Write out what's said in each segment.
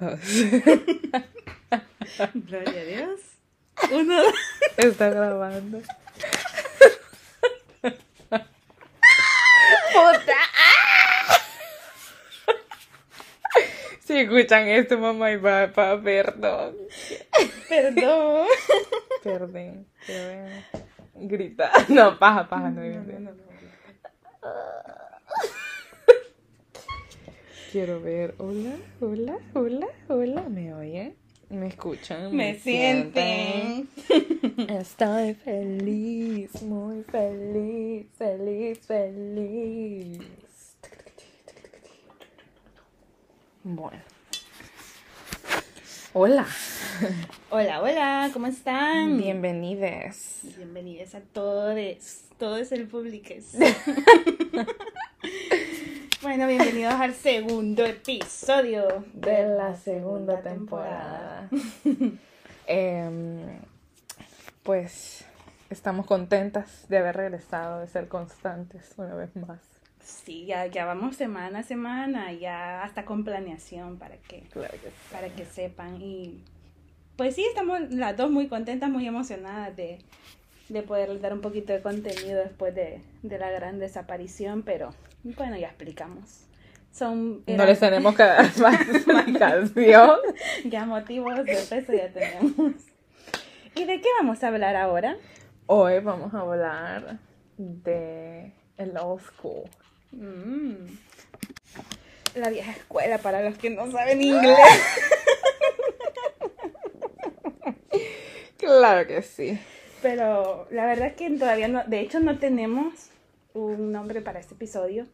dos. Gloria a Dios. Uno. Está grabando. Si escuchan esto, mamá y papá, perdón. Perdón. Perdón. Perdón. Grita. No, paja, paja, no, no, no, no. Quiero ver. Hola, hola, hola, hola. ¿Me oyen? ¿Me escuchan? Me sienten. Estoy feliz, muy feliz, feliz, feliz. Bueno. Hola. Hola, hola, ¿cómo están? Bienvenidos. Bienvenidos a todos, todos el público. bueno, bienvenidos al segundo episodio De la segunda temporada. Em, pues estamos contentas de haber regresado, de ser constantes una vez más. Sí, ya, ya vamos semana a semana, ya hasta con planeación para que, Claro que sí. para que sepan. Y pues sí, estamos las dos muy contentas, muy emocionadas de, de poder dar un poquito de contenido después de, de la gran desaparición, pero bueno, ya explicamos. Son No les tenemos que dar más explicación. ya motivos de peso ya tenemos. ¿Y de qué vamos a hablar ahora? Hoy vamos a hablar de el old school. Mm. La vieja escuela para los que no saben inglés. Claro que sí. Pero la verdad es que todavía no, de hecho no tenemos un nombre para este episodio.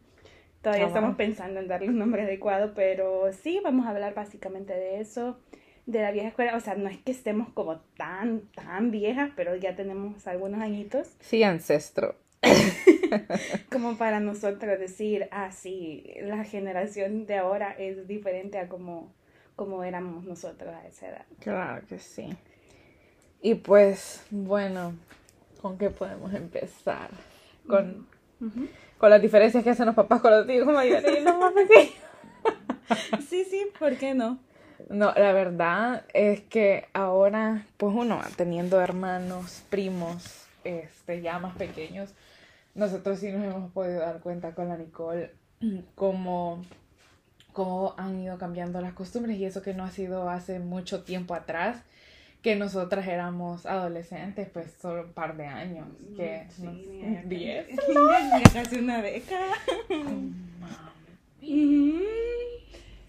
Todavía Ah, estamos bueno. pensando en darle un nombre adecuado, pero sí, vamos a hablar básicamente de eso, de la vieja escuela. O sea, no es que estemos como tan, tan viejas, pero ya tenemos algunos añitos, Sí, ancestro. como para nosotros decir, ah, sí, la generación de ahora es diferente a como, como éramos nosotros a esa edad. Claro que sí. Y pues, bueno, ¿con qué podemos empezar? Con, Con las diferencias que hacen los papás con los hijos mayores y los más pequeños. Sí, sí, ¿por qué no? No, la verdad es que ahora, pues uno va teniendo hermanos, primos, este, ya más pequeños, nosotros sí nos hemos podido dar cuenta con la Nicole cómo, cómo han ido cambiando las costumbres y eso que no ha sido hace mucho tiempo atrás, que nosotras éramos adolescentes, pues solo un par de años, que Sí, no- ya casi- diez. ya- ya casi una década. Mami,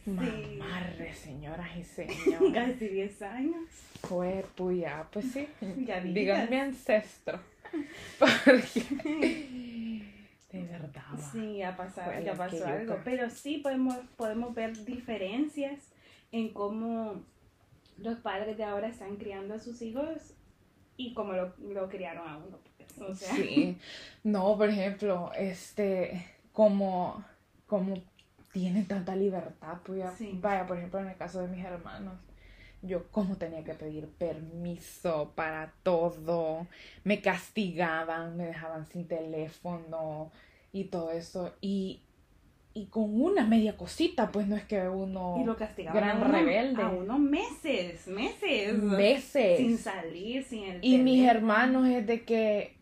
Sí. Mamarre, señoras y señores. Casi 10 años. Fue puya, pues sí. Ya. Digan mi ancestro. Porque. De verdad. Sí, ya, pasado, ya pasó algo. Pero sí podemos, podemos ver diferencias en cómo los padres de ahora están criando a sus hijos y cómo lo, lo criaron a uno. pues. O sea, Sí. No, por ejemplo, este. Como. Como tienen tanta libertad, pues Sí. Vaya, por ejemplo, en el caso de mis hermanos. Yo como tenía que pedir permiso para todo, me castigaban, me dejaban sin teléfono y todo eso. Y, y con una media cosita, pues no es que uno... y lo castigaban gran a uno, rebelde. a unos meses, meses. meses. Sin salir, sin el Y mis hermanos es de que,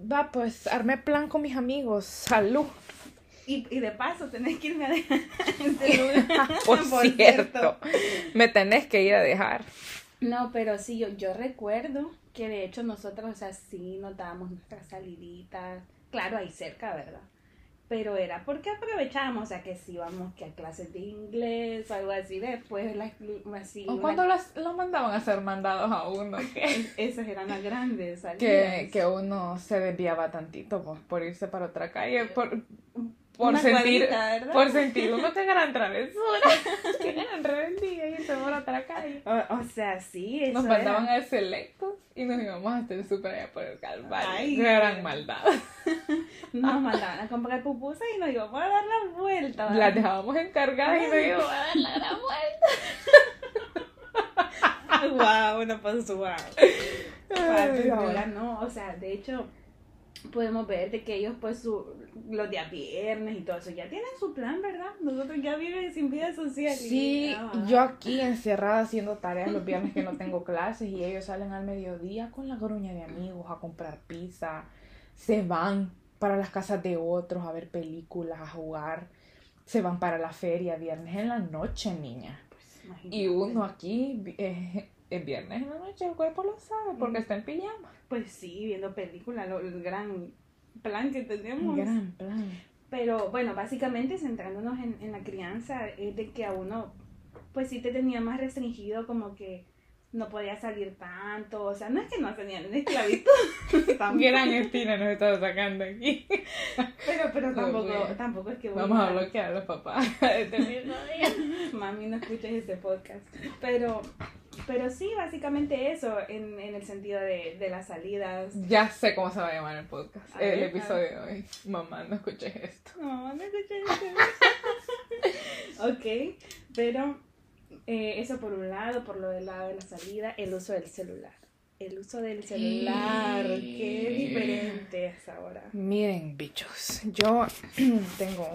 va, pues armé plan con mis amigos, salud. Y, y de paso tenés que irme a dejar el celular. Por, cierto, me tenés que ir a dejar. No, pero sí, yo, yo recuerdo que de hecho nosotros, o sea, sí notábamos nuestras saliditas, claro, ahí cerca, ¿verdad? Pero era porque aprovechábamos, o sea, que si íbamos que a clases de inglés o algo así, después la, así, ¿O una- cuando los, los mandaban a ser mandados a uno? Que, esas eran las grandes salidas. que, que uno se desviaba tantito pues, por irse para otra calle, por, por Una sentir... cuadrita. Por sentir uno que gran travesura, que gran rebeldía y irse por otra calle. O, o sea, sí, eso Nos era. mandaban a selectos y nos íbamos a hacer súper allá por el Calvario. Ay. Gran maldad. Nos mandaban a comprar pupusas y nos íbamos a dar la vuelta. ¿verdad? Las dejábamos encargadas y nos íbamos a dar la gran vuelta. wow, una pasó wow. Ay, no, o sea, de hecho, podemos ver de que ellos pues su, los días viernes y todo eso ya tienen su plan, ¿verdad? Nosotros ya viven sin vida social. Sí, yo aquí encerrada haciendo tareas los viernes que no tengo clases y ellos salen al mediodía con la gruña de amigos a comprar pizza, se van para las casas de otros a ver películas, a jugar, se van para la feria viernes en la noche, niña. pues. Y uno aquí eh, es viernes en la noche, el cuerpo lo sabe porque Mm. está en pijama. Pues sí, viendo películas, el gran plan que tenemos. Gran plan. Pero bueno, básicamente centrándonos en, en la crianza, es de que a uno, pues sí te tenía más restringido, como que no podía salir tanto, o sea, no es que no tenían en esclavitud, Gran espina nos está sacando aquí. pero, pero tampoco, tampoco es que Vamos a bloquear a los papás. Este mismo día. Mami, no escuches este podcast. Pero, pero sí, básicamente eso, en, en el sentido de, de las salidas. Ya sé cómo se va a llamar el podcast. A el ver, episodio de hoy. Mamá, no escuches esto. No, no escuché eso. ok, pero eh, eso por un lado, por lo del lado de la salida, el uso del celular. El uso del celular, qué diferente es ahora. Miren, bichos, yo tengo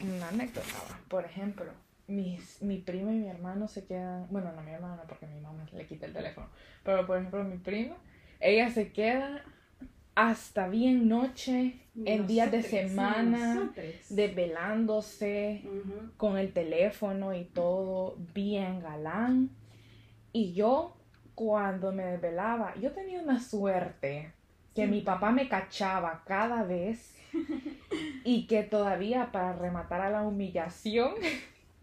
un- una anécdota. Por ejemplo, mis, mi prima y mi hermano se quedan. Bueno, no mi hermano, porque mi mamá le quita el teléfono. Pero por ejemplo, mi prima, ella se queda hasta bien noche, en días de semana, desvelándose. Con el teléfono y todo bien galán. Y yo, cuando me desvelaba, yo tenía una suerte que mi papá me cachaba cada vez y que todavía para rematar a la humillación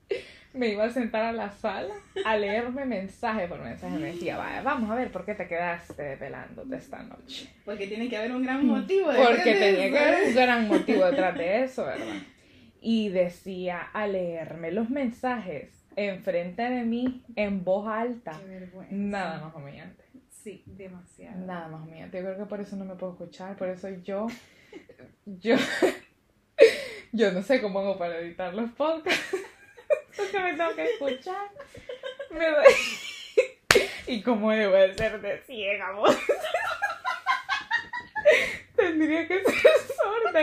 me iba a sentar a la sala a leerme mensaje por mensaje. Me decía, vaya, vamos a ver por qué te quedaste desvelándote esta noche. Porque tiene que haber un gran motivo. Porque tenía eso. que haber un gran motivo detrás de eso, ¿verdad? Y decía a leerme los mensajes enfrente de mí en voz alta. Qué vergüenza. Nada más humillante. Sí, demasiado. Nada más humillante. Yo creo que por eso no me puedo escuchar. Por eso yo. Yo. Yo no sé cómo hago para editar los podcasts. Porque me tengo que escuchar. Me doy- Y cómo debo de ser de ciega, vos. Tendría que ser sorda.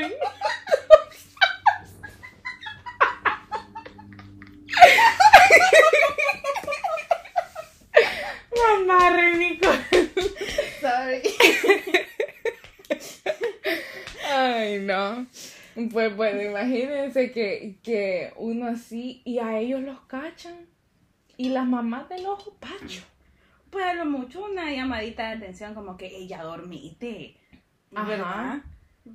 Mamá, Renico. Sorry. Ay, no. Pues bueno, imagínense que, que uno así y a ellos los cachan. Y las mamás del ojo pacho. Pues a lo mucho una llamadita de atención como que ella dormite. ¿Verdad? Ajá.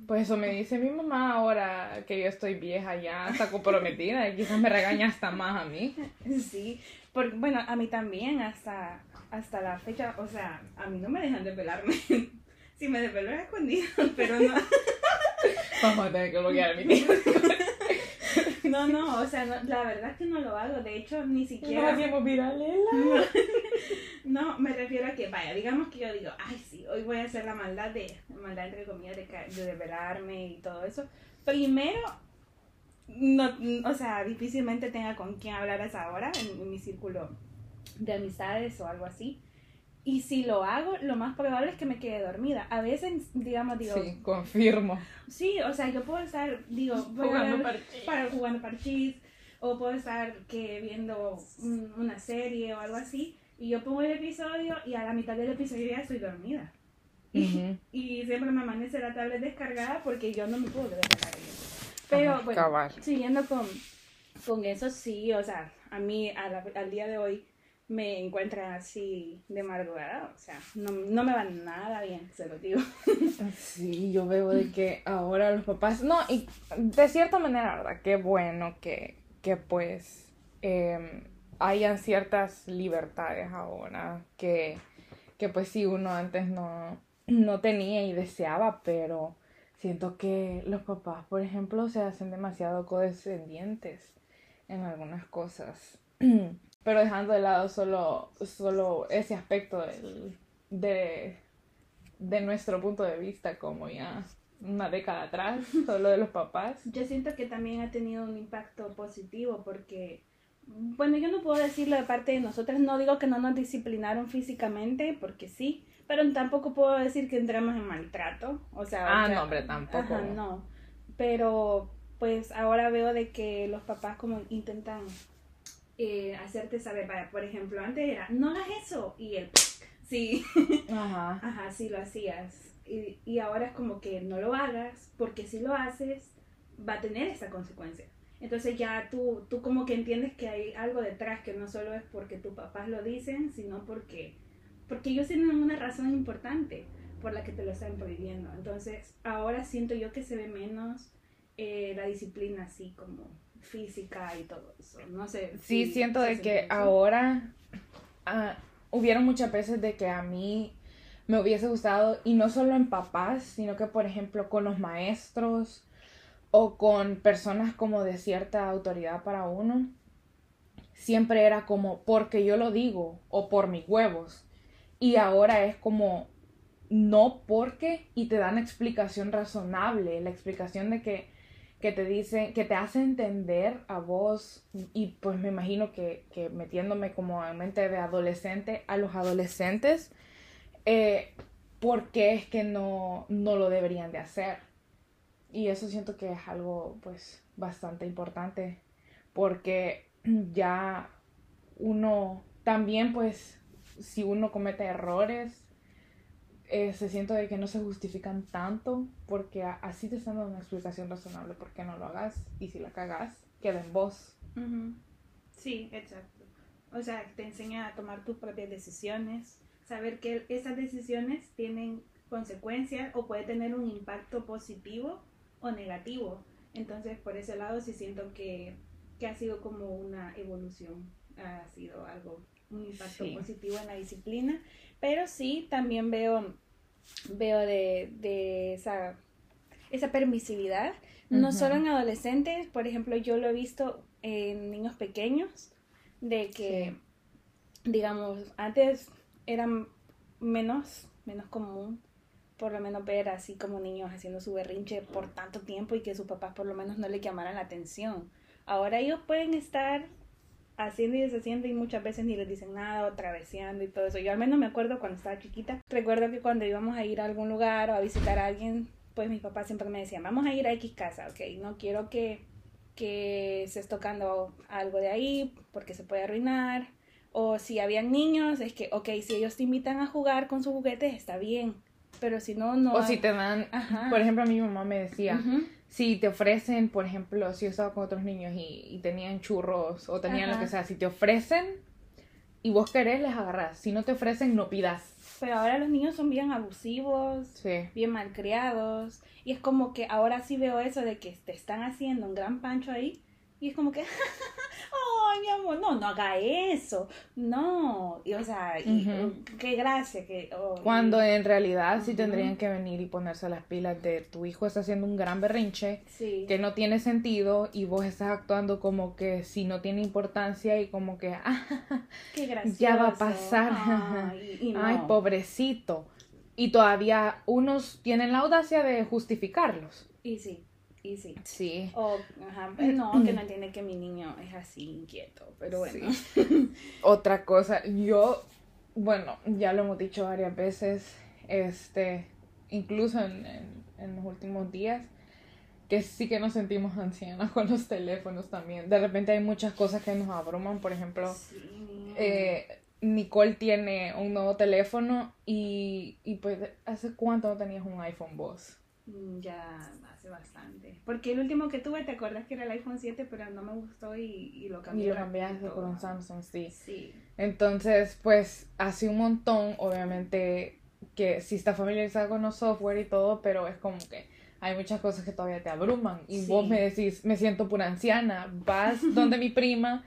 Pues eso me dice mi mamá ahora que yo estoy vieja ya, está comprometida y quizás me regaña hasta más a mí. Sí, porque bueno, a mí también hasta, hasta la fecha, o sea, a mí no me dejan desvelarme. Sí me desvelo es escondido, pero no, Vamos a tener que bloquear a mi tío. no, no, o sea, no, la verdad es que no lo hago, de hecho ni siquiera... hacíamos virales. No, me refiero a que, vaya, digamos que yo digo, ay, sí, hoy voy a hacer la maldad de, maldad entre comillas, de, de desvelarme y todo eso. Primero, no, o sea, difícilmente tenga con quién hablar a esa hora en, en mi círculo de amistades o algo así. Y si lo hago, lo más probable es que me quede dormida. A veces, digamos, digo, Sí, confirmo. Sí, o sea, yo puedo estar, digo, Jugando parchís. para jugando parchís, o puedo estar que viendo un- una serie o algo así, y yo pongo el episodio y a la mitad del episodio ya estoy dormida. Ujú. Y siempre me amanece la tablet descargada porque yo no me puedo descargar Pero Ajá, bueno, cabal. siguiendo con, con eso, sí, o sea, a mí a la- al día de hoy me encuentran así de madrugada, o sea, no, no me va nada bien, se lo digo. Sí, yo veo de que ahora los papás, no, y de cierta manera, ¿verdad? Qué bueno que, que pues eh, hayan ciertas libertades ahora que, que pues sí, uno antes no, no tenía y deseaba, pero siento que los papás, por ejemplo, se hacen demasiado condescendientes en algunas cosas. Pero dejando de lado solo, solo ese aspecto del, de, de nuestro punto de vista, como ya una década atrás, solo de los papás. Yo siento que también ha tenido un impacto positivo porque, bueno, yo no puedo decirlo de parte de nosotras, no digo que no nos disciplinaron físicamente, porque sí, pero tampoco puedo decir que entramos en maltrato, o sea... Ah, no, hombre, tampoco. Ajá, no, pero pues ahora veo de que los papás como intentan eh, hacerte saber, vaya, por ejemplo, antes era, no hagas eso, y el, sí, Ajá. ajá, sí lo hacías, y, y ahora es como que no lo hagas, porque si lo haces, va a tener esa consecuencia. Entonces ya tú, tú como que entiendes que hay algo detrás, que no solo es porque tus papás lo dicen, sino porque, porque ellos tienen una razón importante por la que te lo están prohibiendo. Entonces ahora siento yo que se ve menos eh, la disciplina así como física y todo eso. No sé. Sí, si siento de que ahora ah, hubieron muchas veces de que a mí me hubiese gustado, y no solo en papás, sino que por ejemplo con los maestros o con personas como de cierta autoridad para uno, siempre era como porque yo lo digo o por mis huevos. Y ahora es como no porque y te dan explicación razonable, la explicación de que, que te dice, que te hace entender a vos y pues me imagino que, que metiéndome como en mente de adolescente a los adolescentes, eh, por qué es que no, no lo deberían de hacer. Y eso siento que es algo pues bastante importante porque ya uno también pues si uno comete errores eh, se siente de que no se justifican tanto porque así te están dando una explicación razonable por qué no lo hagas y si la cagas queda en vos. Sí, exacto. O sea, te enseña a tomar tus propias decisiones, saber que esas decisiones tienen consecuencias o puede tener un impacto positivo o negativo. Entonces, por ese lado sí siento que, que ha sido como una evolución, ha sido algo, un impacto Sí. positivo en la disciplina, pero sí también veo, veo de, de esa, esa permisividad, no Ujú. solo en adolescentes, por ejemplo, yo lo he visto en niños pequeños, de que, digamos, antes era menos, menos común por lo menos ver así como niños haciendo su berrinche por tanto tiempo y que sus papás por lo menos no le llamaran la atención. Ahora ellos pueden estar haciendo y deshaciendo y muchas veces ni les dicen nada o traveseando y todo eso. Yo al menos me acuerdo cuando estaba chiquita, recuerdo que cuando íbamos a ir a algún lugar o a visitar a alguien, pues mis papás siempre me decían, vamos a ir a X casa, ok, no quiero que, que estés tocando algo de ahí porque se puede arruinar. O si habían niños, es que, ok, si ellos te invitan a jugar con sus juguetes, está bien. Pero si no, no. O si te dan, Ajá. por ejemplo, a mi mamá me decía. Si te ofrecen, por ejemplo, si yo estaba con otros niños y, y tenían churros o tenían lo que sea, si te ofrecen y vos querés, les agarras. Si no te ofrecen, no pidas. Pero ahora los niños son bien abusivos, Sí. bien malcriados. Y es como que ahora sí veo eso de que te están haciendo un gran pancho ahí. Y es como que, ay, mi amor, no, no haga eso. No. Y o sea, y, Ujú. qué gracia que. oh, y- Cuando en realidad sí tendrían que venir y ponerse las pilas de tu hijo está haciendo un gran berrinche Sí. que no tiene sentido y vos estás actuando como que si no tiene importancia y como que, ah, Qué gracioso. ya va a pasar. Ay, y no. ay, pobrecito. Y todavía unos tienen la audacia de justificarlos. Y sí, y sí. Sí. O, ajá, pues no, que no entiende que mi niño es así inquieto, pero bueno. Otra cosa, yo, bueno, ya lo hemos dicho varias veces, este, incluso en, en- en los últimos días, que sí que nos sentimos ancianas con los teléfonos también. De repente hay muchas cosas que nos abruman, por ejemplo, Sí. eh, Nicole tiene un nuevo teléfono y, y pues, ¿hace cuánto no tenías un iPhone vos? Mm, Ya hace bastante. Porque el último que tuve, ¿te acuerdas que era el iPhone 7? Pero no me gustó y, y lo cambié. Y lo cambiaste por un Samsung, sí. Sí. Entonces, pues, hace un montón, obviamente, que sí está familiarizada con los software y todo, pero es como que hay muchas cosas que todavía te abruman. Y Sí. vos me decís, me siento pura anciana. Vas donde mi prima,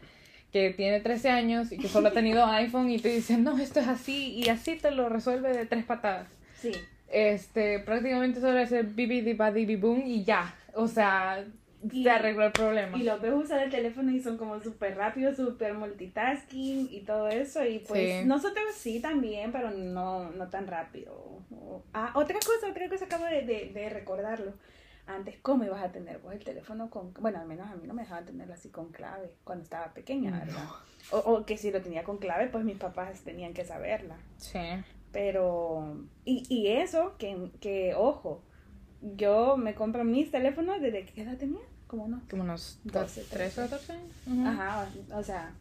que tiene 13 años y que solo ha tenido iPhone, y te dicen, no, esto es así, y así te lo resuelve de tres patadas. Sí. Este, prácticamente solo es el bibi di boom y ya. O sea, Y- se arregló el problema. Y los ves usar el teléfono y son como súper rápidos, súper multitasking y todo eso. Y pues Sí. nosotros sí también, pero no, no tan rápido. Ah, otra cosa, otra cosa acabo de, de, de recordarlo. Antes, ¿cómo ibas a tener vos el teléfono con... Bueno, al menos a mí no me dejaban tenerlo así con clave cuando estaba pequeña, ¿verdad? O, o que si lo tenía con clave, pues mis papás tenían que saberla. Sí. Pero, y, y eso, que, que, ojo, yo me compro mis teléfonos desde qué edad tenía, como unos, Como unos 12, 13 o 14 años. Ajá, o sea,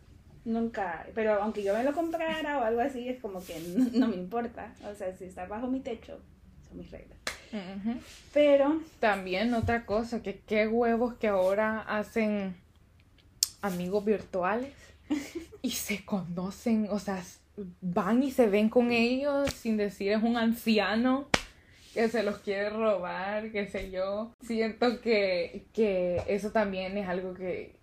nunca, pero aunque yo me lo comprara o algo así, es como que no, no me importa. O sea, si está bajo mi techo, son mis reglas. Pero, También otra cosa, que qué huevos que ahora hacen amigos virtuales y se conocen, o sea, van y se ven con ellos sin decir es un anciano que se los quiere robar, qué sé yo. Siento que, que eso también es algo que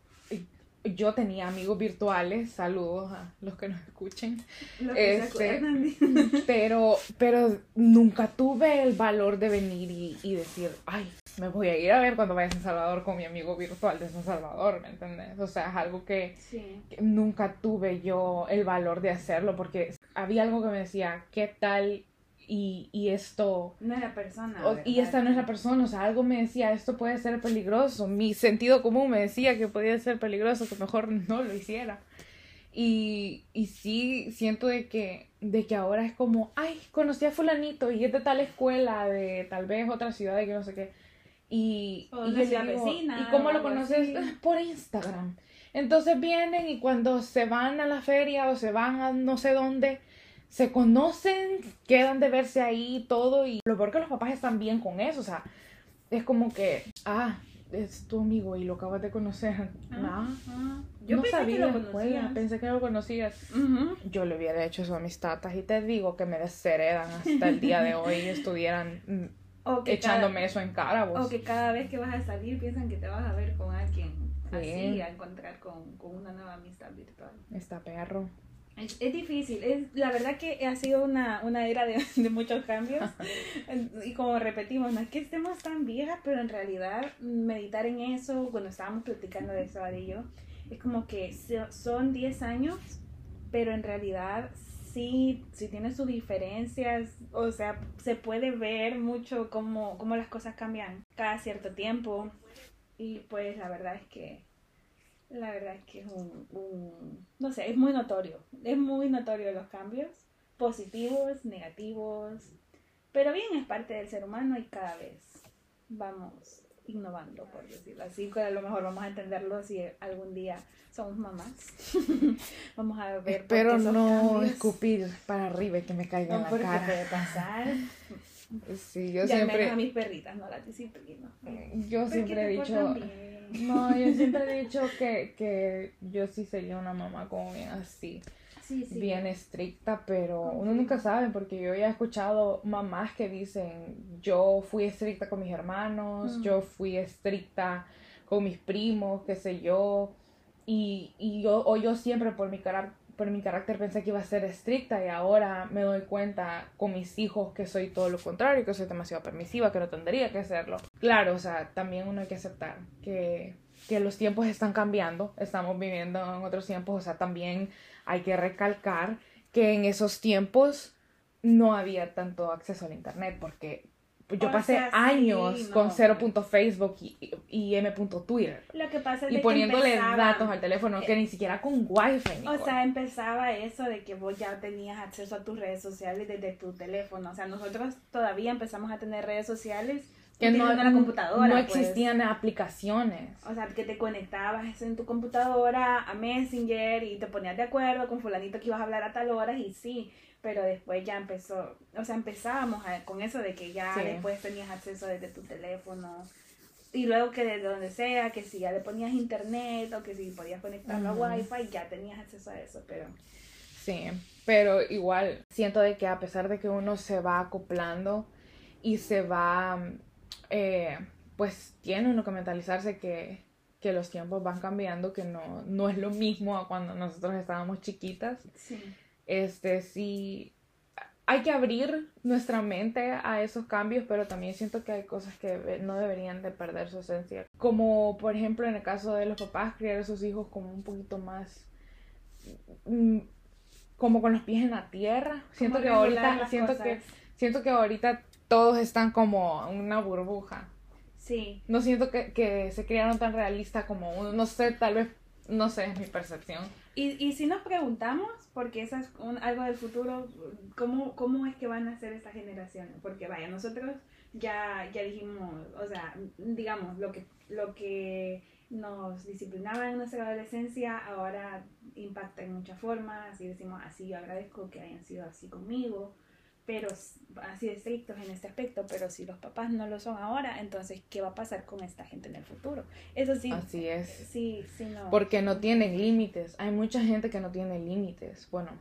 yo tenía amigos virtuales, saludos a los que nos escuchen, que Este, se pero, pero nunca tuve el valor de venir y, y decir, ay, me voy a ir a ver cuando vaya a San Salvador con mi amigo virtual de San Salvador, ¿me entiendes? O sea, es algo que, Sí. que nunca tuve yo el valor de hacerlo porque había algo que me decía, ¿qué tal? Y, y esto... No era persona. o- y esta no es la persona, o sea, algo me decía, esto puede ser peligroso. Mi sentido común me decía que podía ser peligroso, que mejor no lo hiciera. Y, y sí, siento de que, de que ahora es como, ay, conocí a fulanito y es de tal escuela, de tal vez otra ciudad, de que no sé qué. Y, y yo ciudad digo, vecina, ¿y cómo lo conoces? así. Por Instagram. Entonces vienen y cuando se van a la feria o se van a no sé dónde, se conocen, quedan de verse ahí todo y lo peor que los papás están bien con eso, o sea, es como que, ah, es tu amigo y lo acabas de conocer. Ah, Ah, ah. Yo no pensé sabía que lo escuela, conocías. pensé que lo conocías. Ujú. Yo le hubiera hecho eso a mis tatas y te digo que me desheredan hasta el día de hoy y estuvieran mm, O que echándome cada- eso en cara, vos. O que cada vez que vas a salir piensan que te vas a ver con alguien Sí. así, a encontrar con, con una nueva amistad virtual. Está perro. Es, es difícil, es, la verdad que ha sido una, una era de, de muchos cambios y como repetimos, no es que estemos tan viejas, pero en realidad meditar en eso, cuando estábamos platicando de eso, Ari y yo, es como que son 10 años, pero en realidad sí, sí tiene sus diferencias, o sea, se puede ver mucho cómo, cómo las cosas cambian cada cierto tiempo. Y pues la verdad es que la verdad es que es un, un- no sé, es muy notorio, es muy notorio los cambios, positivos, negativos, pero bien es parte del ser humano y cada vez vamos innovando, por decirlo así, que a lo mejor vamos a entenderlo si algún día somos mamás. vamos a ver. Espero no cambios- escupir para arriba y que me caiga en No, la porque cara. puede pasar. Sí, yo y al menos a siempre, mis perritas no las disciplino. yo Porque siempre he dicho, no, yo siempre he dicho que, que yo sí sería una mamá como bien así, Sí, sí. bien estricta, pero uno nunca sabe porque yo ya he escuchado mamás que dicen, yo fui estricta con mis hermanos, Mm. yo fui estricta con mis primos, qué sé yo, y, y yo, o yo siempre por mi carácter por mi carácter pensé que iba a ser estricta y ahora me doy cuenta con mis hijos que soy todo lo contrario, que soy demasiado permisiva, que no tendría que serlo. Claro, o sea, también uno hay que aceptar que, que los tiempos están cambiando, estamos viviendo en otros tiempos, o sea, también hay que recalcar que en esos tiempos no había tanto acceso al internet porque yo O pasé sea, sí, años no. con 0.facebook y, y m.twitter Lo que pasa es y de poniéndole datos al teléfono que eh, ni siquiera con wifi. O Nicole. sea, empezaba eso de que vos ya tenías acceso a tus redes sociales desde tu teléfono. O sea, nosotros todavía empezamos a tener redes sociales que no, utilizando la computadora. no pues. existían aplicaciones. O sea, que te conectabas en tu computadora a Messenger y te ponías de acuerdo con fulanito que ibas a hablar a tal hora y sí, pero después ya empezó, o sea, empezábamos a- con eso de que ya Sí. después tenías acceso desde tu teléfono y luego que desde donde sea, que si ya le ponías internet o que si podías conectarlo Ujú. a wifi, ya tenías acceso a eso, pero Sí, pero igual siento de que a pesar de que uno se va acoplando y se va, eh, pues tiene uno que mentalizarse que, que los tiempos van cambiando, que no, no es lo mismo a cuando nosotros estábamos chiquitas. sí. Este, sí, hay que abrir nuestra mente a esos cambios, pero también siento que hay cosas que no deberían de perder su esencia. Como por ejemplo en el caso de los papás, criar a sus hijos como un poquito más... mm, como con los pies en la tierra. Siento que ahorita, siento cosas. que, siento que ahorita todos están como una burbuja. Sí, No siento que, que se criaron tan realistas como uno, no sé, tal vez No sé, es mi percepción. Y, y si nos preguntamos, porque eso es un, algo del futuro, ¿cómo, ¿cómo es que van a ser estas generaciones? Porque vaya, nosotros ya, ya dijimos, o sea, digamos, lo que, lo que nos disciplinaba en nuestra adolescencia ahora impacta en muchas formas y decimos así, yo agradezco que hayan sido así conmigo pero así de estrictos en este aspecto, pero si los papás no lo son ahora, entonces, ¿qué va a pasar con esta gente en el futuro? Eso sí. Así es. Sí, sí, no. Porque no tienen límites. Hay mucha gente que no tiene límites. Bueno,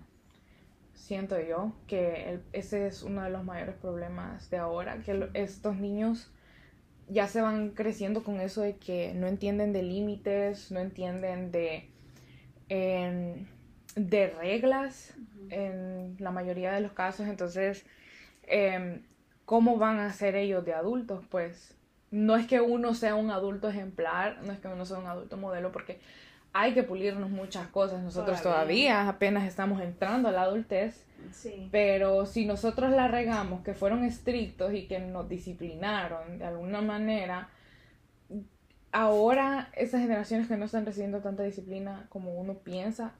siento yo que ese es uno de los mayores problemas de ahora, que estos niños ya se van creciendo con eso de que no entienden de límites, no entienden de... Em, de reglas en la mayoría de los casos. Entonces, em, ¿cómo van a ser ellos de adultos? Pues no es que uno sea un adulto ejemplar, no es que uno sea un adulto modelo, porque hay que pulirnos muchas cosas. Nosotros todavía, apenas estamos entrando a la adultez. Pero si nosotros la regamos, que fueron estrictos y que nos disciplinaron de alguna manera, ahora esas generaciones que no están recibiendo tanta disciplina como uno piensa,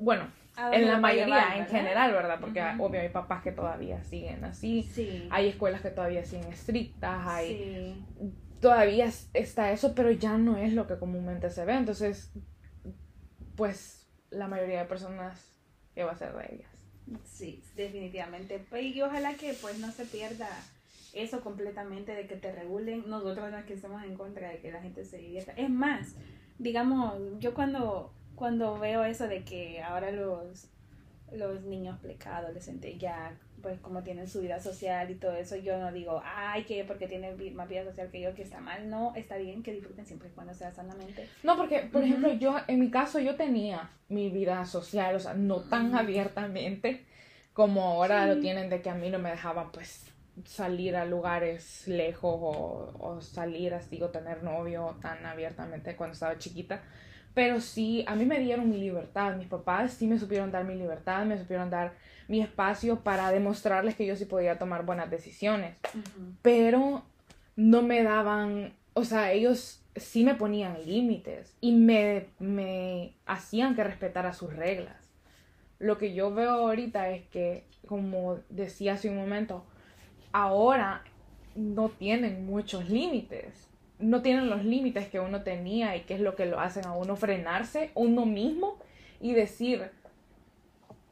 bueno, en la mayoría, en general, ¿verdad? Porque obvio hay papás que todavía siguen así, hay escuelas que todavía siguen estrictas, hay... Todavía está eso, pero ya no es lo que comúnmente se ve, entonces, pues la mayoría de personas, ¿qué va a ser de ellas? Sí, definitivamente. Y ojalá que pues no se pierda eso completamente de que te regulen. Nosotros no es que estemos en contra de que la gente se divierta. Es más, digamos, yo cuando cuando veo eso de que ahora los, los niños adolescentes ya pues como tienen su vida social y todo eso, yo no digo, ay, que porque tienen más vida social que yo, que está mal. No, está bien que disfruten siempre y cuando sea sanamente. No, porque, por ejemplo, yo, en mi caso, yo tenía mi vida social, o sea, no tan abiertamente como ahora lo tienen de que a mí no me dejaban, pues, salir a lugares lejos o, o salir así o tener novio tan abiertamente cuando estaba chiquita. Pero sí, a mí me dieron mi libertad. Mis papás sí me supieron dar mi libertad, me supieron dar mi espacio para demostrarles que yo sí podía tomar buenas decisiones. Pero no me daban, o sea, ellos sí me ponían límites y me, me hacían que respetara sus reglas. Lo que yo veo ahorita es que, como decía hace un momento, ahora no tienen muchos límites no tienen los límites que uno tenía y que es lo que lo hacen a uno frenarse uno mismo y decir,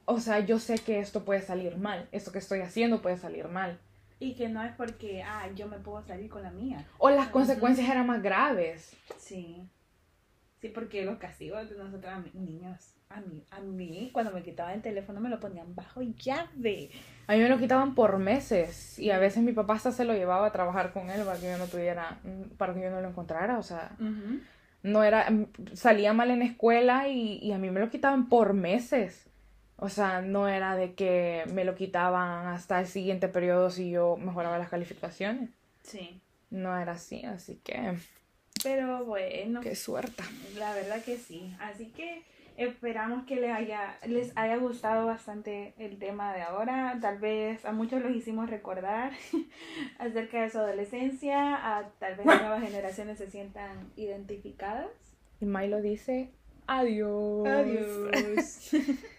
o sea, yo sé que esto puede salir mal, esto que estoy haciendo puede salir mal. Y que no es porque, ah, yo me puedo salir con la mía. O las consecuencias eran más graves. Sí. Sí, porque los castigos de nosotros niños a mí, a mí, cuando me quitaban el teléfono, me lo ponían bajo llave. A mí me lo quitaban por meses. Y a veces mi papá hasta se lo llevaba a trabajar con él para que yo no tuviera, para que yo no lo encontrara. O sea, no era, salía mal en escuela y, y a mí me lo quitaban por meses. O sea, no era de que me lo quitaban hasta el siguiente periodo si yo mejoraba las calificaciones. Sí. No era así, así que. Pero bueno. Qué suerte. La verdad que sí. Así que Esperamos que les haya, les haya gustado bastante el tema de ahora. Tal vez a muchos los hicimos recordar acerca de su adolescencia. A, tal vez nuevas generaciones se sientan identificadas. Y Milo dice, adiós. Adiós.